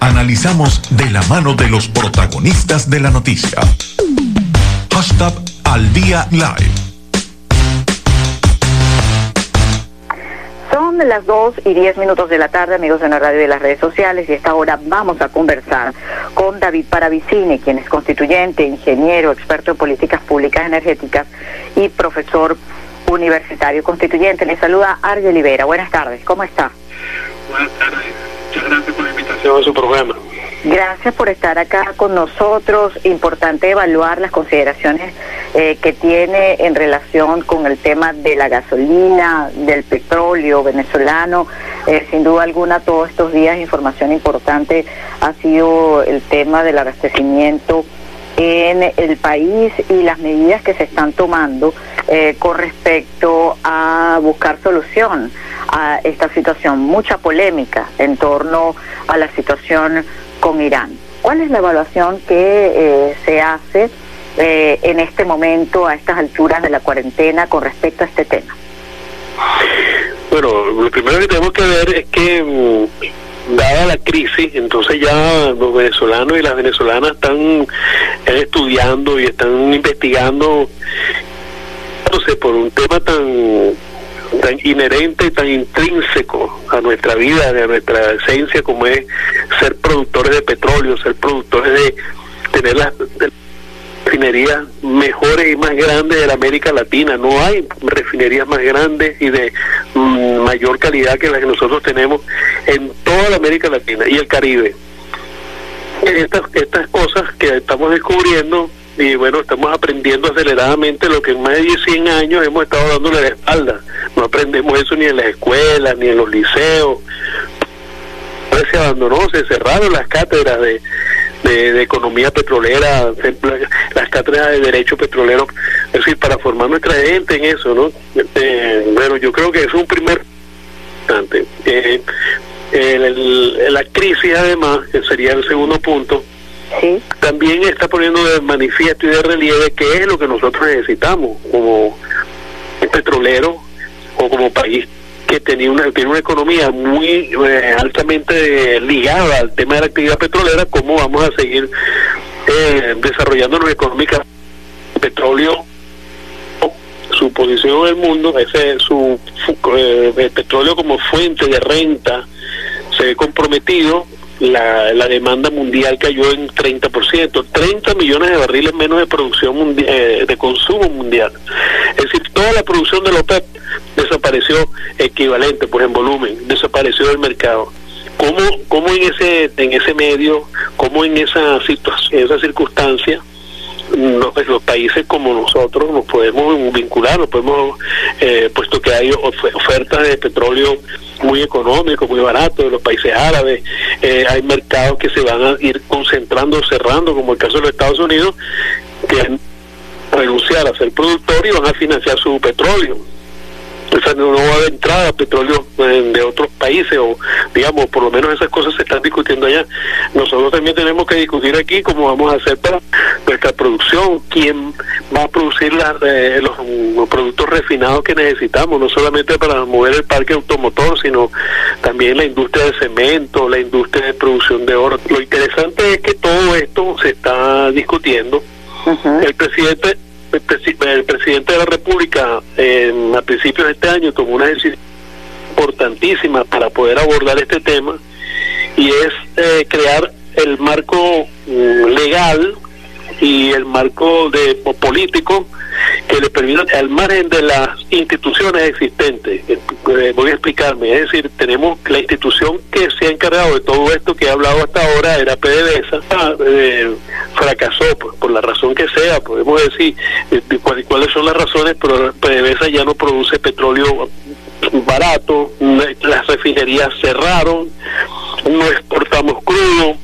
Analizamos de la mano de los protagonistas de la noticia. Hashtag al día live. Son las 2 y 10 minutos de la tarde, amigos de la radio y de las redes sociales, y a esta hora vamos a conversar con David Paravicini, quien es constituyente, ingeniero, experto en políticas públicas energéticas y profesor universitario constituyente. Le saluda Arge Olivera. Buenas tardes, ¿cómo está? Buenas tardes, muchas gracias su programa. Gracias por estar acá con nosotros. Importante evaluar las consideraciones eh, que tiene en relación con el tema de la gasolina, del petróleo venezolano. Eh, sin duda alguna, todos estos días información importante ha sido el tema del abastecimiento en el país y las medidas que se están tomando eh, con respecto a buscar solución a esta situación. Mucha polémica en torno a la situación con Irán. ¿Cuál es la evaluación que eh, se hace eh, en este momento, a estas alturas de la cuarentena, con respecto a este tema? Bueno, lo primero que tenemos que ver es que, mm, dada la crisis, entonces ya los venezolanos y las venezolanas están estudiando y están investigando por un tema tan tan inherente, tan intrínseco a nuestra vida, a nuestra esencia, como es ser productores de petróleo, ser productores de tener las refinerías mejores y más grandes de la América Latina. No hay refinerías más grandes y de mm, mayor calidad que las que nosotros tenemos en toda la América Latina y el Caribe. Estas, estas cosas que estamos descubriendo y bueno, estamos aprendiendo aceleradamente lo que en más de 100 años hemos estado dándole la espalda. No aprendemos eso ni en las escuelas, ni en los liceos. Se abandonó, se cerraron las cátedras de, de, economía petrolera, las cátedras de derecho petrolero, es decir, para formar nuestra gente en eso, ¿no? Eh, bueno, yo creo que es un primer. Eh, la crisis, además, que sería el segundo punto, también está poniendo de manifiesto y de relieve qué es lo que nosotros necesitamos como petrolero o como país que tenía una, tiene una economía muy eh, altamente ligada al tema de la actividad petrolera, cómo vamos a seguir eh, desarrollándonos económicamente. Petróleo, su posición en el mundo, ese su, eh, el petróleo como fuente de renta, se ve comprometido la, la demanda mundial cayó en 30%, 30 millones de barriles menos de producción mundial, eh, de consumo mundial. Es decir, toda la producción de la OPEP desapareció equivalente, pues en volumen, desapareció del mercado. ¿Cómo, cómo en ese en ese medio, cómo en esa situación, esa circunstancia, los, los, países como nosotros nos podemos vincular, nos podemos, eh, puesto que hay ofertas de petróleo muy económico, muy barato de los países árabes, eh, hay mercados que se van a ir concentrando, cerrando, como el caso de los Estados Unidos, que renunciar a ser productor y van a financiar su petróleo o sea, no, va a haber entrada a petróleo eh, de otros países o digamos por lo menos esas cosas se están discutiendo allá. Nosotros también tenemos que discutir aquí cómo vamos a hacer para nuestra producción quién va a producir eh, los, productos refinados que necesitamos no solamente para mover el parque automotor sino también la industria de cemento la industria de producción de oro. Lo interesante es que todo esto se está discutiendo. El presidente el, presidente de la República a principios de este año tomó una decisión importantísima para poder abordar este tema y es eh, crear el marco mm, legal y el marco de político que le permita al margen de las instituciones existentes. Eh, eh, voy a explicarme, es decir, tenemos la institución que se ha encargado de todo esto que he hablado hasta ahora, era PDVSA, ah, eh, fracasó por, la razón que sea, podemos decir cuáles son las razones, pero PDVSA ya no produce petróleo barato, las refinerías cerraron, no exportamos crudo,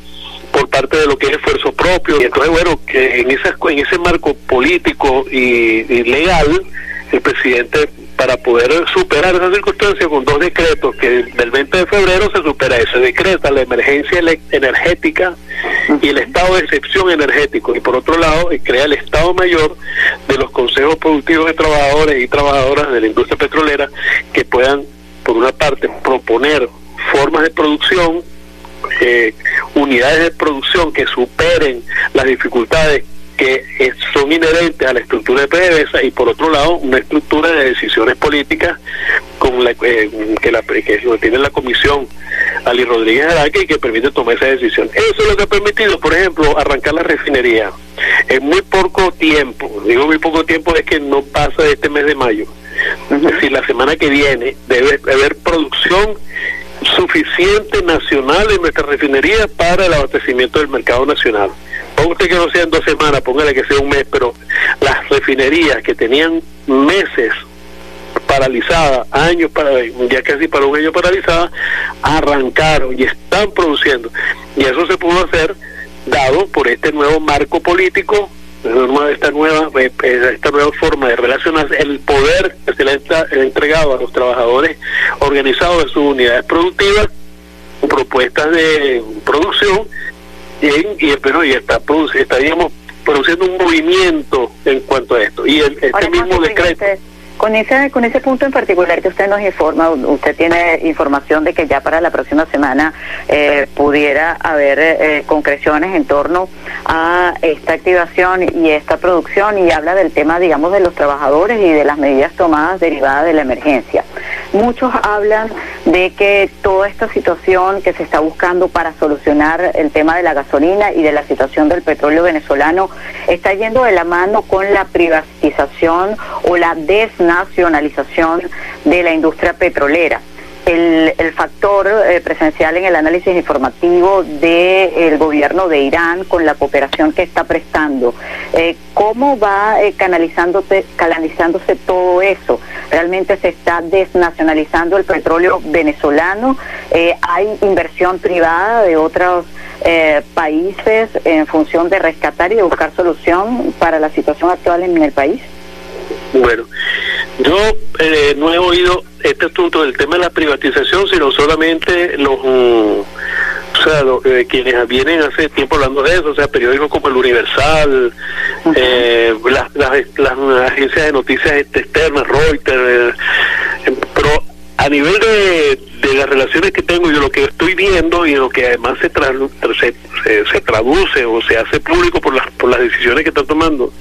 por parte de lo que es esfuerzo propio. Y entonces, bueno, que en, esa, en ese marco político y, legal, el presidente, para poder superar esa circunstancia con dos decretos, que del 20 de febrero se supera ese decreta la emergencia energética y el estado de excepción energético, y por otro lado, crea el estado mayor de los consejos productivos de trabajadores y trabajadoras de la industria petrolera que puedan, por una parte, proponer formas de producción eh, unidades de producción que superen las dificultades que son inherentes a la estructura de PDVSA y por otro lado una estructura de decisiones políticas con la, eh, que, la, que tiene la comisión Ali Rodríguez Araque y que permite tomar esa decisión. Eso es lo que ha permitido, por ejemplo, arrancar la refinería en muy poco tiempo. Digo muy poco tiempo es que no pasa de este mes de mayo. Es decir, la semana que viene debe haber producción suficiente nacional en nuestra refinería para el abastecimiento del mercado nacional. Ponga usted que no sean dos semanas, póngale que sea un mes, pero las refinerías que tenían meses paralizadas, años para ya casi para un año paralizadas, arrancaron y están produciendo. Y eso se pudo hacer dado por este nuevo marco político esta nueva esta nueva forma de relacionarse el poder que se le ha entregado a los trabajadores organizados en sus unidades productivas propuestas de producción y, y pero y está estaríamos produciendo un movimiento en cuanto a esto. Y el, este mismo decreto con ese, con ese punto en particular que usted nos informa, usted tiene información de que ya para la próxima semana eh, pudiera haber eh, concreciones en torno a esta activación y esta producción y habla del tema, digamos, de los trabajadores y de las medidas tomadas derivadas de la emergencia. Muchos hablan de que toda esta situación que se está buscando para solucionar el tema de la gasolina y de la situación del petróleo venezolano está yendo de la mano con la privatización o la desnacionalización de la industria petrolera el, el factor eh, presencial en el análisis informativo del gobierno de Irán con la cooperación que está prestando. Eh, ¿Cómo va eh, canalizándose, canalizándose todo eso? ¿Realmente se está desnacionalizando el petróleo venezolano? ¿Hay inversión privada de otros países en función de rescatar y de buscar solución para la situación actual en el país? Bueno, yo eh, no he oído este asunto del tema de la privatización, sino solamente los, mm, o sea, eh, quienes vienen hace tiempo hablando de eso, o sea, periódicos como el Universal, eh, las, las, agencias de noticias externas, Reuters, pero a nivel de las relaciones que tengo y de lo que estoy viendo y de lo que además se, se, se, traduce o se hace público por las, por las decisiones que están tomando,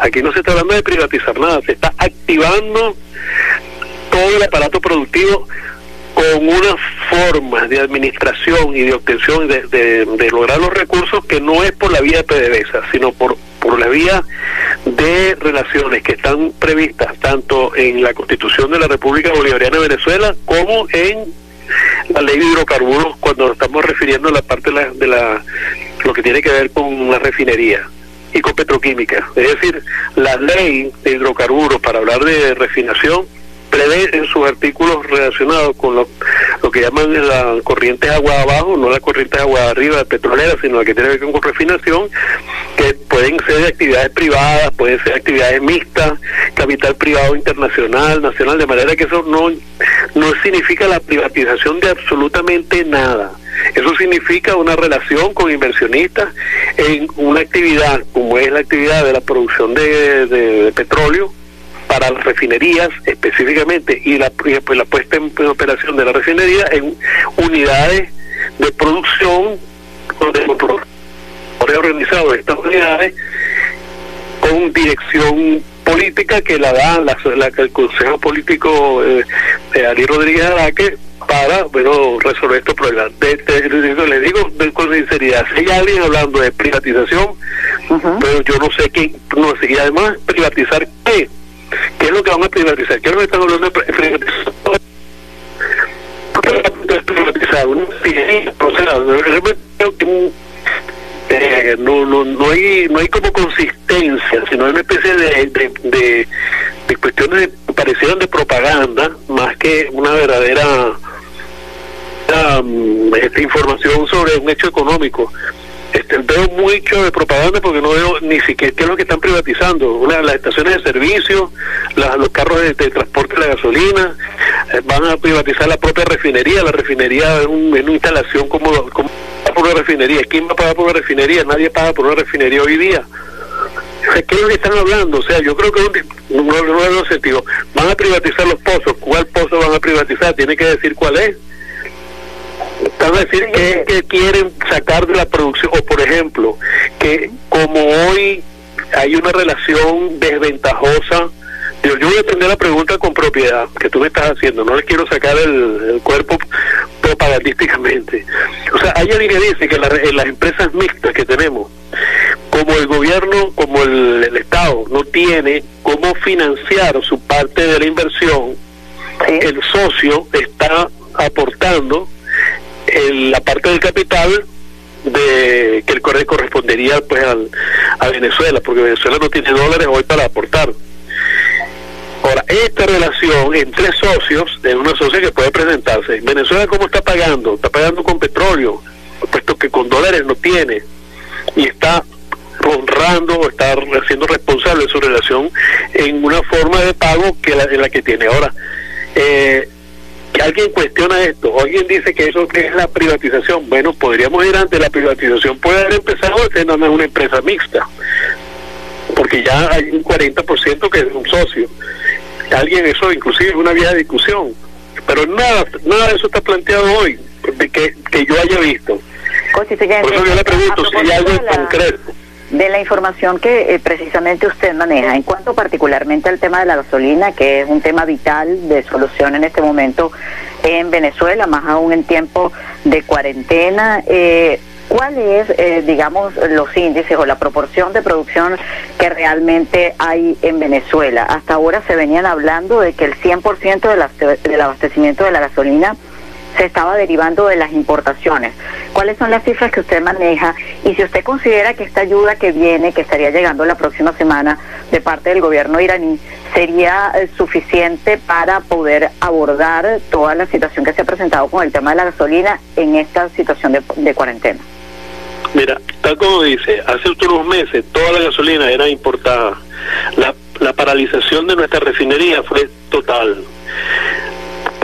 aquí no se está hablando de privatizar nada, se está activando todo el aparato productivo con unas formas de administración y de obtención de, de, lograr los recursos que no es por la vía de PDVSA, sino por, por la vía de relaciones que están previstas tanto en la Constitución de la República Bolivariana de Venezuela como en la ley de hidrocarburos cuando estamos refiriendo a la parte de la, de la lo que tiene que ver con la refinería y con petroquímica. Es decir, la ley de hidrocarburos para hablar de refinación prevé en sus artículos relacionados con lo, que llaman la corriente de agua abajo, no la corriente de agua arriba petrolera, sino la que tiene que ver con refinación, que pueden ser actividades privadas, pueden ser actividades mixtas, capital privado internacional, nacional, de manera que eso no, no significa la privatización de absolutamente nada. Eso significa una relación con inversionistas en una actividad como es la actividad de la producción de petróleo, para las refinerías específicamente y la, pues, la puesta en, operación de la refinería en unidades de producción donde organizado estas unidades con dirección política que la da la, el Consejo Político eh, de Ari Rodríguez Araque para bueno resolver estos problemas. le digo con sinceridad, si hay alguien hablando de privatización, pero yo no sé qué, no sé, y además privatizar qué, ¿Qué es lo que van a privatizar? ¿Qué es lo que están hablando de privatizar? ¿Qué privatizar? eh, no, no, no, hay, no hay como consistencia, sino una especie de, de, de, de cuestiones parecieron de propaganda más que una verdadera um, información sobre un hecho económico este, veo mucho de propaganda porque no veo ni siquiera qué es lo que están privatizando. Las estaciones de servicio, los carros de, transporte de la gasolina, eh, van a privatizar la propia refinería. La refinería es, una instalación como, como por una refinería. ¿Quién va a pagar por una refinería? Nadie paga por una refinería hoy día. ¿qué es lo que están hablando? O sea, yo creo que no, no, no, sentido. Van a privatizar los pozos. ¿Cuál pozo van a privatizar? Tiene que decir cuál es a decir que, que quieren sacar de la producción, o por ejemplo, que como hoy hay una relación desventajosa yo, yo, voy a atender la pregunta con propiedad que tú me estás haciendo, no le quiero sacar el, cuerpo propagandísticamente. O sea, hay alguien que dice que en las empresas mixtas que tenemos, como el gobierno, como el, Estado no tiene cómo financiar su parte de la inversión, el socio está aportando la parte del capital de que el correspondería pues al, a Venezuela, porque Venezuela no tiene dólares hoy para aportar. Ahora, esta relación entre socios de una socia que puede presentarse. Venezuela, ¿cómo está pagando? Está pagando con petróleo, puesto que con dólares no tiene. Y está honrando, está siendo responsable de su relación en una forma de pago que la, en la que tiene. Ahora, eh, alguien cuestiona esto, alguien dice que eso es la privatización. Bueno, podríamos ir ante la privatización, puede haber empezado siendo una empresa mixta, porque ya hay un 40% que es un socio alguien eso inclusive es una vía de discusión pero nada nada de eso está planteado hoy de que, que yo haya visto por eso yo le pregunto si hay algo concreto de la información que eh, precisamente usted maneja, en cuanto particularmente al tema de la gasolina, que es un tema vital de solución en este momento en Venezuela, más aún en tiempo de cuarentena, eh, ¿Cuál es, eh, digamos, los índices o la proporción de producción que realmente hay en Venezuela? Hasta ahora se venían hablando de que el 100% del abastecimiento de la gasolina se estaba derivando de las importaciones. ¿Cuáles son las cifras que usted maneja? Y si usted considera que esta ayuda que viene, que estaría llegando la próxima semana de parte del gobierno iraní, sería eh, suficiente para poder abordar toda la situación que se ha presentado con el tema de la gasolina en esta situación de cuarentena. Mira, tal como dice, hace unos meses toda la gasolina era importada. La, la paralización de nuestra refinería fue total.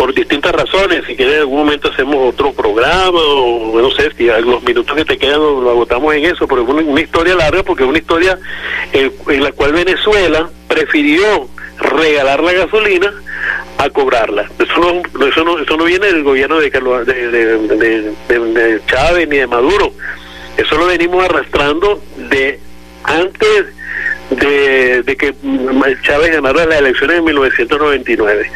Por distintas razones, si quieres en algún momento hacemos otro programa o no sé, si los minutos que te quedan lo, agotamos en eso, pero es una, historia larga porque es una historia en, la cual Venezuela prefirió regalar la gasolina a cobrarla. Eso no, eso no, eso no viene del gobierno de, de Chávez ni de Maduro eso lo venimos arrastrando de antes de, que Chávez ganara las elecciones en 1999.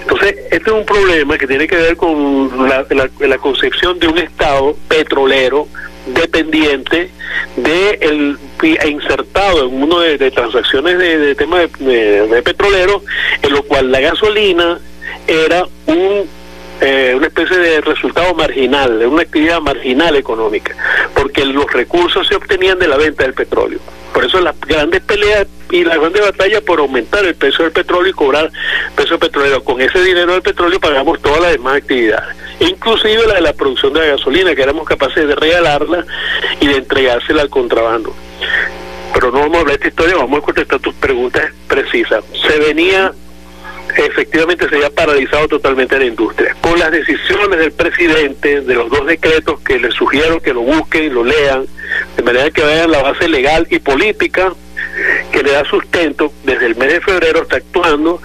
Entonces, este es un problema que tiene que ver con la, concepción de un Estado petrolero dependiente de el e insertado en uno de, transacciones de, temas de petrolero, en lo cual la gasolina era un eh, una especie de resultado marginal, una actividad marginal económica, porque los recursos se obtenían de la venta del petróleo. Por eso las grandes peleas y las grandes batallas por aumentar el precio del petróleo y cobrar peso petrolero. Con ese dinero del petróleo pagamos todas las demás actividades, inclusive la de la producción de la gasolina, que éramos capaces de regalarla y de entregársela al contrabando. Pero no vamos a hablar de esta historia, vamos a contestar tus preguntas precisas. Se venía efectivamente se había paralizado totalmente la industria. Con las decisiones del presidente, de los dos decretos que le sugiero que lo busquen y lo lean, de manera que vean la base legal y política que le da sustento, desde el mes de febrero está actuando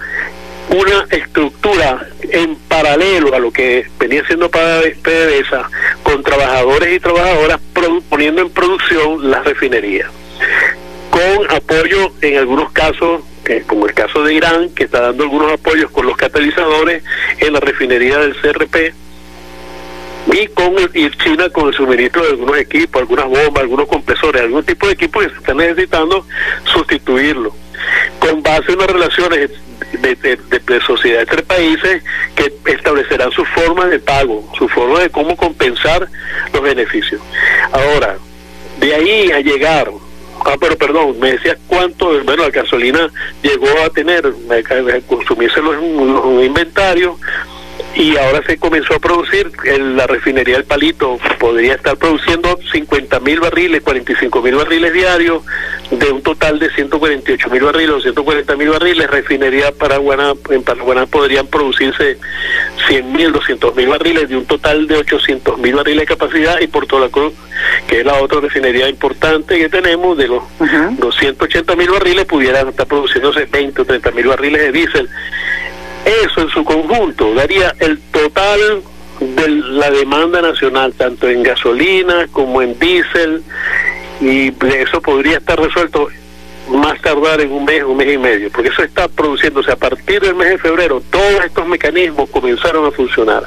una estructura en paralelo a lo que venía siendo PDVSA con trabajadores y trabajadoras poniendo en producción las refinerías con apoyo en algunos casos como el caso de Irán, que está dando algunos apoyos con los catalizadores en la refinería del CRP, y con y China con el suministro de algunos equipos, algunas bombas, algunos compresores, algún tipo de equipo que se están necesitando sustituirlo, con base en las relaciones de, de, sociedad entre países que establecerán su forma de pago, su forma de cómo compensar los beneficios. Ahora, de ahí a llegar Ah, pero perdón, me decías cuánto, bueno, la gasolina llegó a tener, consumirse los, los inventarios y ahora se comenzó a producir, la refinería del Palito. Podría estar produciendo 50 mil barriles, 45 mil barriles diarios, de un total de 148 mil barriles o 140 mil barriles, refinería Paraguana, en Paraguaná podrían producirse 100 mil, 200 mil barriles, de un total de 800 mil barriles de capacidad, y Puerto La Cruz, que es la otra refinería importante que tenemos, de los 280 mil barriles, pudieran estar produciéndose 20 o 30 mil barriles de diésel. Eso en su conjunto daría el total de la demanda nacional, tanto en gasolina como en diésel, y eso podría estar resuelto más tardar en un mes, un mes y medio, porque eso está produciéndose a partir del mes de febrero, todos estos mecanismos comenzaron a funcionar,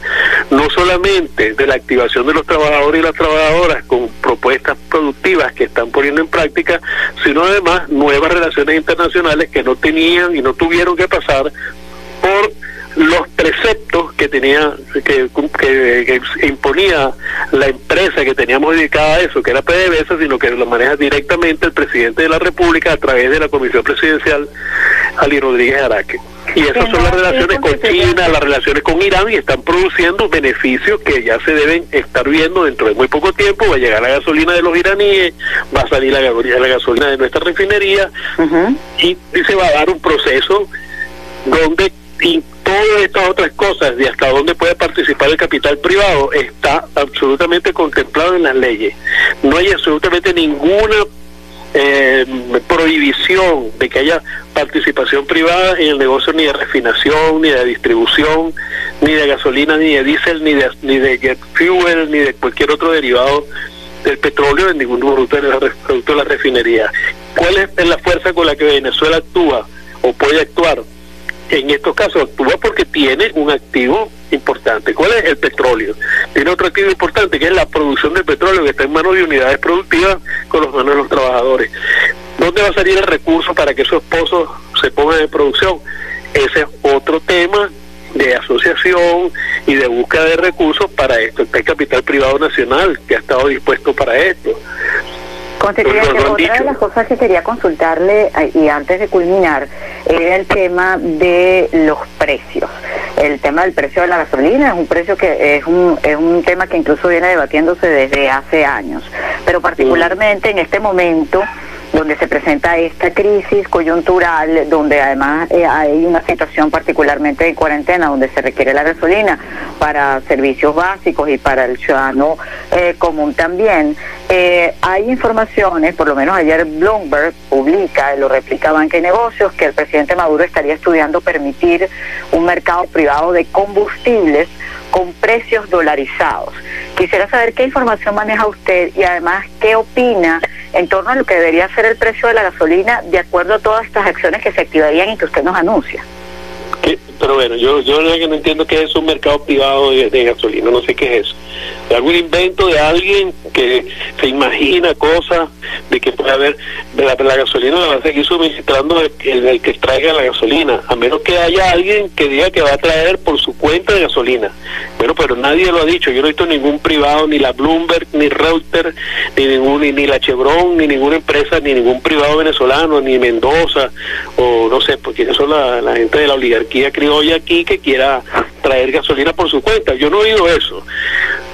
no solamente de la activación de los trabajadores y las trabajadoras con propuestas productivas que están poniendo en práctica, sino además nuevas relaciones internacionales que no tenían y no tuvieron que pasar por los preceptos que tenía que, que, imponía la empresa que teníamos dedicada a eso, que era PDVSA, sino que lo maneja directamente el presidente de la República a través de la Comisión Presidencial, Ali Rodríguez Araque. Y esas son las relaciones con China, las relaciones con Irán y están produciendo beneficios que ya se deben estar viendo dentro de muy poco tiempo. Va a llegar la gasolina de los iraníes, va a salir la, la gasolina de nuestra refinería y, y se va a dar un proceso donde y todas estas otras cosas de hasta dónde puede participar el capital privado está absolutamente contemplado en las leyes. No hay absolutamente ninguna eh, prohibición de que haya participación privada en el negocio ni de refinación, ni de distribución, ni de gasolina, ni de diésel, ni de, ni de jet fuel, ni de cualquier otro derivado del petróleo en ningún producto de la, producto de la refinería. ¿Cuál es la fuerza con la que Venezuela actúa o puede actuar? En estos casos actúa porque tiene un activo importante. ¿Cuál es? El petróleo. Tiene otro activo importante que es la producción de petróleo que está en manos de unidades productivas con los manos de los trabajadores. ¿Dónde va a salir el recurso para que esos pozos se pongan en producción? Ese es otro tema de asociación y de búsqueda de recursos para esto. Está el capital privado nacional que ha estado dispuesto para esto. Constituyente, otra de las cosas que quería consultarle eh, y antes de culminar era el tema de los precios. El tema del precio de la gasolina es un precio que es un, es un tema que incluso viene debatiéndose desde hace años, pero particularmente en este momento donde se presenta esta crisis coyuntural, donde además eh, hay una situación particularmente de cuarentena, donde se requiere la gasolina para servicios básicos y para el ciudadano eh, común también. Eh, hay informaciones, por lo menos ayer Bloomberg publica, lo replica Banca y Negocios, que el presidente Maduro estaría estudiando permitir un mercado privado de combustibles con precios dolarizados. Quisiera saber qué información maneja usted y además qué opina en torno a lo que debería ser el precio de la gasolina de acuerdo a todas estas acciones que se activarían y que usted nos anuncia. Pero bueno, yo yo no entiendo qué es un mercado privado de, gasolina, no sé qué es eso. Algún invento de alguien que se imagina cosas de que puede haber, de la, gasolina la va a seguir suministrando el, que traiga la gasolina, a menos que haya alguien que diga que va a traer por su cuenta de gasolina. Bueno, pero nadie lo ha dicho, yo no he visto ningún privado, ni la Bloomberg, ni Reuters, ni ningún, ni, la Chevron, ni ninguna empresa, ni ningún privado venezolano, ni Mendoza, o no sé, porque eso es la, la gente de la oligarquía criolla hoy aquí que quiera traer gasolina por su cuenta. Yo no he oído eso.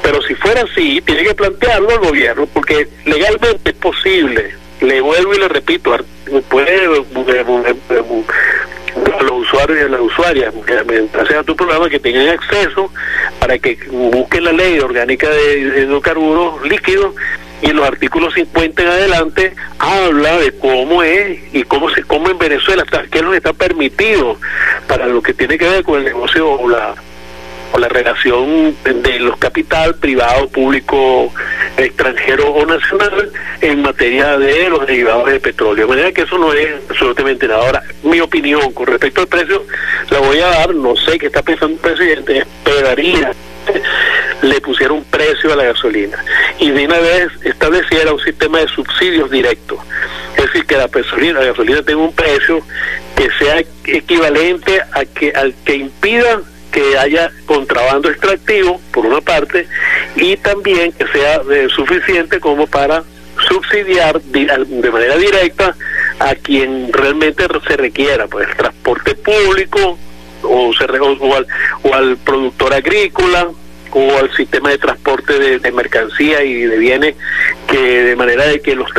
Pero si fuera así, tiene que plantearlo el gobierno, porque legalmente es posible. Le vuelvo y le repito, puede a los usuarios y a las usuarias, sea tu programa, que tengan acceso para que busquen la ley orgánica de hidrocarburos líquidos y los artículos 50 en adelante habla de cómo es y cómo se come en Venezuela, qué es lo que está permitido para lo que tiene que ver con el negocio o la o la relación de los capital privado, público, extranjero o nacional en materia de los derivados de petróleo. De manera que eso no es absolutamente nada. Ahora, mi opinión con respecto al precio la voy a dar, no sé qué está pensando el presidente, esperaría le pusiera un precio a la gasolina y de una vez estableciera un sistema de subsidios directos. Es decir, que la gasolina, la gasolina tenga un precio que sea equivalente a que al que impida que haya contrabando extractivo, por una parte, y también que sea eh, suficiente como para subsidiar de, manera directa a quien realmente se requiera, pues el transporte público o, se, o, al, o al productor agrícola o al sistema de transporte de, mercancía y de bienes que de manera de que los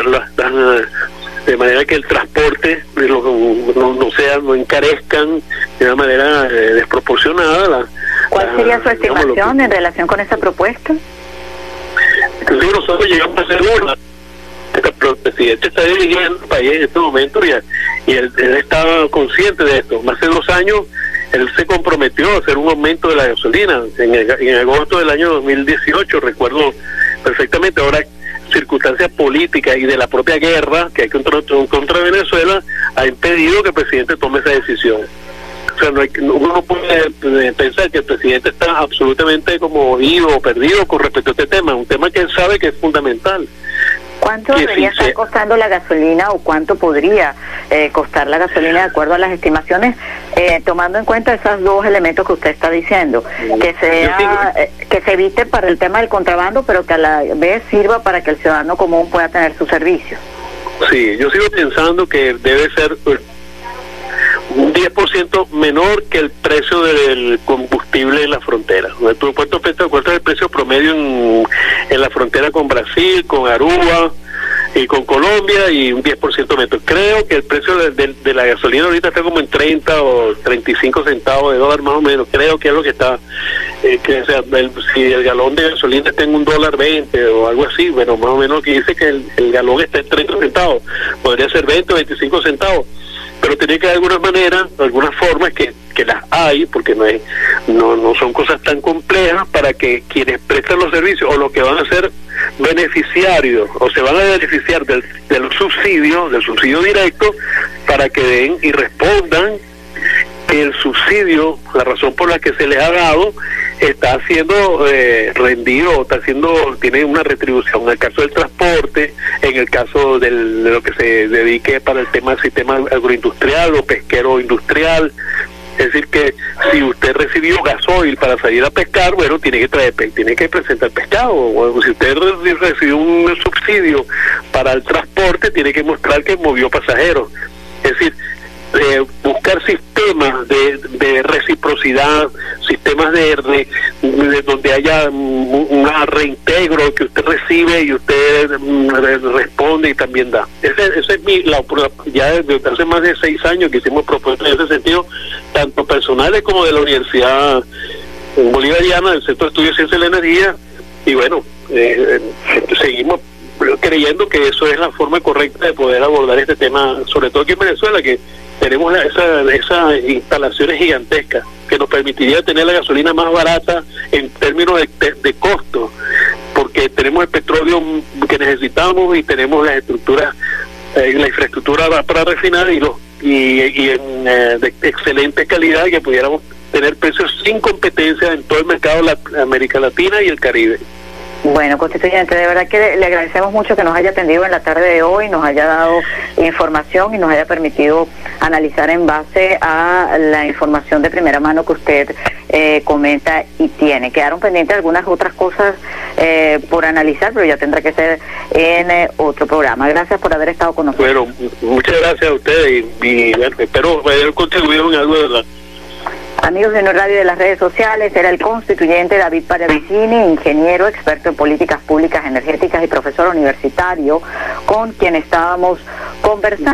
de manera que el transporte no, no sea no encarezcan de una manera eh, desproporcionada ¿Cuál sería su estimación en relación con esa propuesta? Entonces nosotros llegamos a hacer una el presidente está dirigiendo el país en este momento y, y él, estaba consciente de esto. Hace dos años él se comprometió a hacer un aumento de la gasolina en, en agosto del año 2018, recuerdo perfectamente. Ahora, circunstancias políticas y de la propia guerra que hay contra, contra Venezuela ha impedido que el presidente tome esa decisión. O sea, no hay, uno no puede eh, pensar que el presidente está absolutamente como ido o perdido con respecto a este tema, un tema que él sabe que es fundamental. ¿Cuánto debería estar costando la gasolina o cuánto podría eh, costar la gasolina de acuerdo a las estimaciones, eh, tomando en cuenta esos dos elementos que usted está diciendo? Que, sea, que se evite para el tema del contrabando, pero que a la vez sirva para que el ciudadano común pueda tener su servicio. Sí, yo sigo pensando que debe ser un 10% menor que el precio del combustible en la frontera. ¿Cuánto, cuánto es el precio promedio en, en la frontera con Brasil, con Aruba? y con Colombia y un 10% menos. Creo que el precio de, la gasolina ahorita está como en 30 o 35 centavos de dólar más o menos. Creo que es lo que está, eh, que sea, si el galón de gasolina está en un dólar 20 o algo así, bueno, más o menos que dice que el, el galón está en 30 centavos. Podría ser 20 o 25 centavos pero tiene que de alguna manera, de alguna forma que, que las hay, porque no, es, no, no son cosas tan complejas para que quienes prestan los servicios o los que van a ser beneficiarios o se van a beneficiar del, del subsidio, del subsidio directo, para que den y respondan el subsidio, la razón por la que se les ha dado, está siendo eh, rendido, está haciendo, tiene una retribución. En el caso del transporte, en el caso de lo que se dedique para el tema del sistema agroindustrial o pesquero industrial. Es decir, que si usted recibió gasoil para salir a pescar, bueno, tiene que traer, tiene que presentar pescado. O si usted recibió un subsidio para el transporte, tiene que mostrar que movió pasajeros. Es decir, eh, buscar sistemas de, de reciprocidad, sistemas de, de, donde haya un reintegro que usted recibe y usted mm, responde y también da. Ese, ese es mi, la, ya desde hace más de seis años que hicimos propuestas en ese sentido, tanto personales como de la Universidad Bolivariana, del Centro de Estudios de Ciencia de la Energía, y bueno, eh, seguimos creyendo que eso es la forma correcta de poder abordar este tema, sobre todo aquí en Venezuela, que tenemos esas esa instalaciones gigantescas que nos permitiría tener la gasolina más barata en términos de, de, costo, porque tenemos el petróleo que necesitamos y tenemos las estructuras, eh, la infraestructura para refinar y, los, y, en eh, de excelente calidad que pudiéramos tener precios sin competencia en todo el mercado de América Latina y el Caribe. Bueno, constituyente, de verdad que le agradecemos mucho que nos haya atendido en la tarde de hoy, nos haya dado información y nos haya permitido analizar en base a la información de primera mano que usted eh, comenta y tiene. Quedaron pendientes algunas otras cosas eh, por analizar, pero ya tendrá que ser en eh, otro programa. Gracias por haber estado con nosotros. Bueno, muchas gracias a ustedes y, espero haber contribuido en algo de verdad. Amigos de Radio de las redes sociales, era el constituyente David Paravicini, ingeniero, experto en políticas públicas energéticas y profesor universitario, con quien estábamos conversando.